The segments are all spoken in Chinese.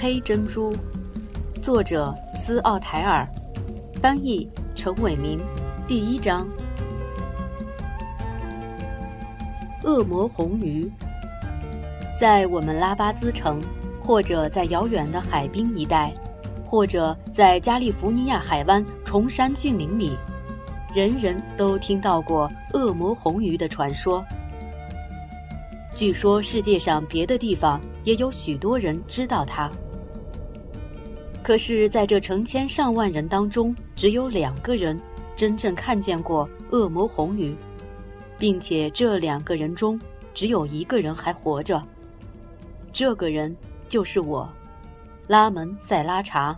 黑珍珠，作者斯奥台尔，翻译陈伟民。第一章：恶魔红鱼。在我们拉巴兹城，或者在遥远的海滨一带，或者在加利福尼亚海湾崇山峻岭里，人人都听到过恶魔红鱼的传说。据说世界上别的地方也有许多人知道它。可是，在这成千上万人当中，只有两个人真正看见过恶魔红鱼，并且这两个人中只有一个人还活着。这个人就是我，拉门塞拉查。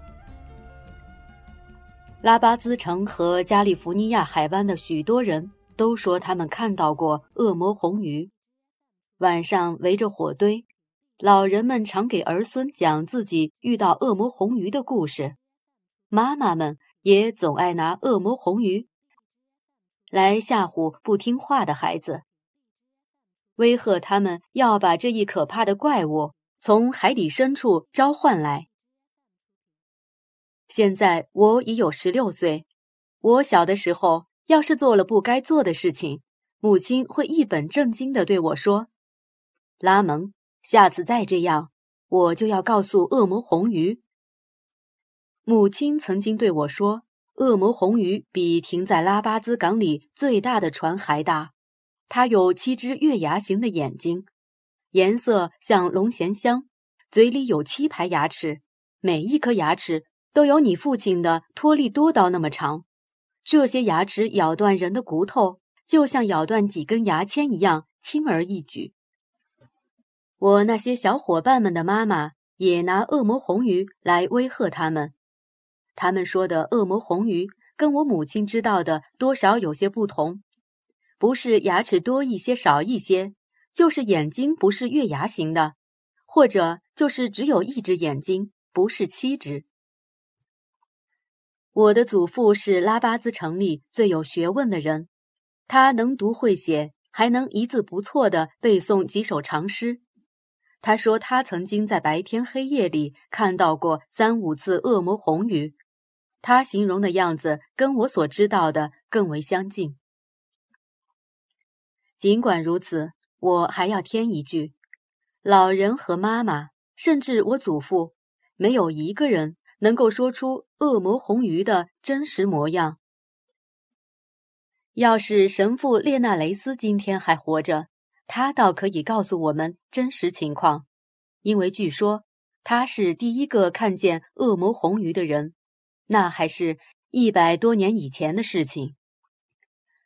拉巴兹城和加利福尼亚海湾的许多人都说他们看到过恶魔红鱼，晚上围着火堆。老人们常给儿孙讲自己遇到恶魔红鱼的故事，妈妈们也总爱拿恶魔红鱼来吓唬不听话的孩子，威吓他们要把这一可怕的怪物从海底深处召唤来。现在我已有十六岁，我小的时候要是做了不该做的事情，母亲会一本正经地对我说：“拉蒙。”下次再这样，我就要告诉恶魔红鱼。母亲曾经对我说：“恶魔红鱼比停在拉巴兹港里最大的船还大，它有七只月牙形的眼睛，颜色像龙涎香，嘴里有七排牙齿，每一颗牙齿都有你父亲的托利多刀那么长。这些牙齿咬断人的骨头，就像咬断几根牙签一样，轻而易举。”我那些小伙伴们的妈妈也拿恶魔红鱼来威吓他们。他们说的恶魔红鱼跟我母亲知道的多少有些不同，不是牙齿多一些少一些，就是眼睛不是月牙形的，或者就是只有一只眼睛，不是七只。我的祖父是拉巴兹城里最有学问的人，他能读会写，还能一字不错地背诵几首长诗。他说，他曾经在白天黑夜里看到过三五次恶魔红鱼，他形容的样子跟我所知道的更为相近。尽管如此，我还要添一句：老人和妈妈，甚至我祖父，没有一个人能够说出恶魔红鱼的真实模样。要是神父列纳雷斯今天还活着。他倒可以告诉我们真实情况，因为据说他是第一个看见恶魔红鱼的人，那还是一百多年以前的事情。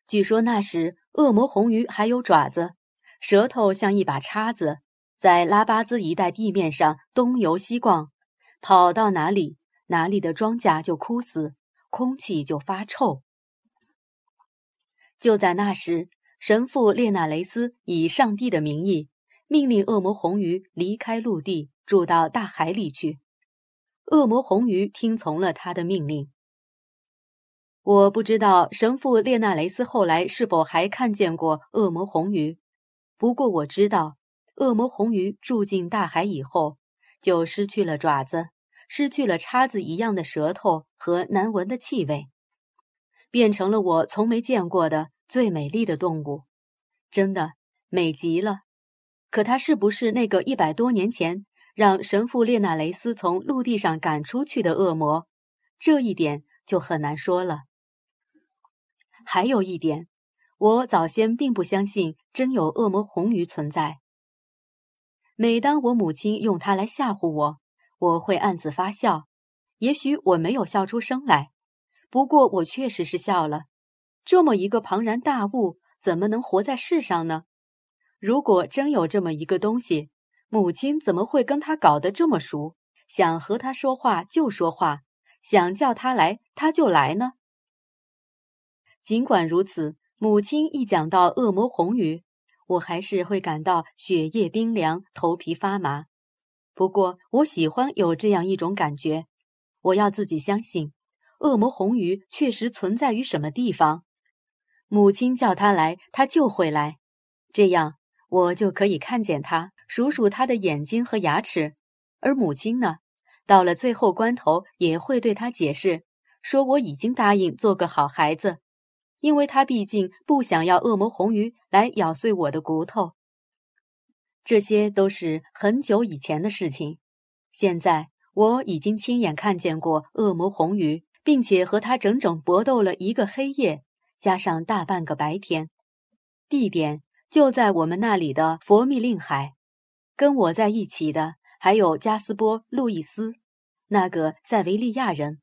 据说那时恶魔红鱼还有爪子，舌头像一把叉子，在拉巴兹一带地面上东游西逛，跑到哪里，哪里的庄稼就枯死，空气就发臭。就在那时。神父列纳雷斯以上帝的名义，命令恶魔红鱼离开陆地，住到大海里去。恶魔红鱼听从了他的命令。我不知道神父列纳雷斯后来是否还看见过恶魔红鱼，不过我知道，恶魔红鱼住进大海以后，就失去了爪子，失去了叉子一样的舌头和难闻的气味，变成了我从没见过的。最美丽的动物，真的美极了。可它是不是那个一百多年前让神父列纳雷斯从陆地上赶出去的恶魔？这一点就很难说了。还有一点，我早先并不相信真有恶魔红鱼存在。每当我母亲用它来吓唬我，我会暗自发笑。也许我没有笑出声来，不过我确实是笑了。这么一个庞然大物，怎么能活在世上呢？如果真有这么一个东西，母亲怎么会跟他搞得这么熟？想和他说话就说话，想叫他来他就来呢？尽管如此，母亲一讲到恶魔红鱼，我还是会感到血液冰凉、头皮发麻。不过，我喜欢有这样一种感觉，我要自己相信，恶魔红鱼确实存在于什么地方。母亲叫他来，他就会来，这样我就可以看见他，数数他的眼睛和牙齿。而母亲呢，到了最后关头也会对他解释，说我已经答应做个好孩子，因为他毕竟不想要恶魔红鱼来咬碎我的骨头。这些都是很久以前的事情，现在我已经亲眼看见过恶魔红鱼，并且和他整整搏斗了一个黑夜，加上大半个白天，地点就在我们那里的佛密令海。跟我在一起的还有加斯波·路易斯，那个塞维利亚人。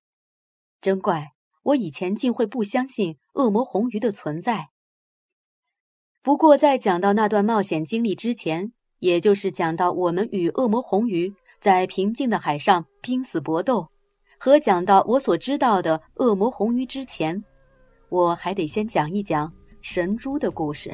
真怪，我以前竟会不相信恶魔红鱼的存在。不过，在讲到那段冒险经历之前，也就是讲到我们与恶魔红鱼在平静的海上拼死搏斗，和讲到我所知道的恶魔红鱼之前，我还得先讲一讲神猪的故事。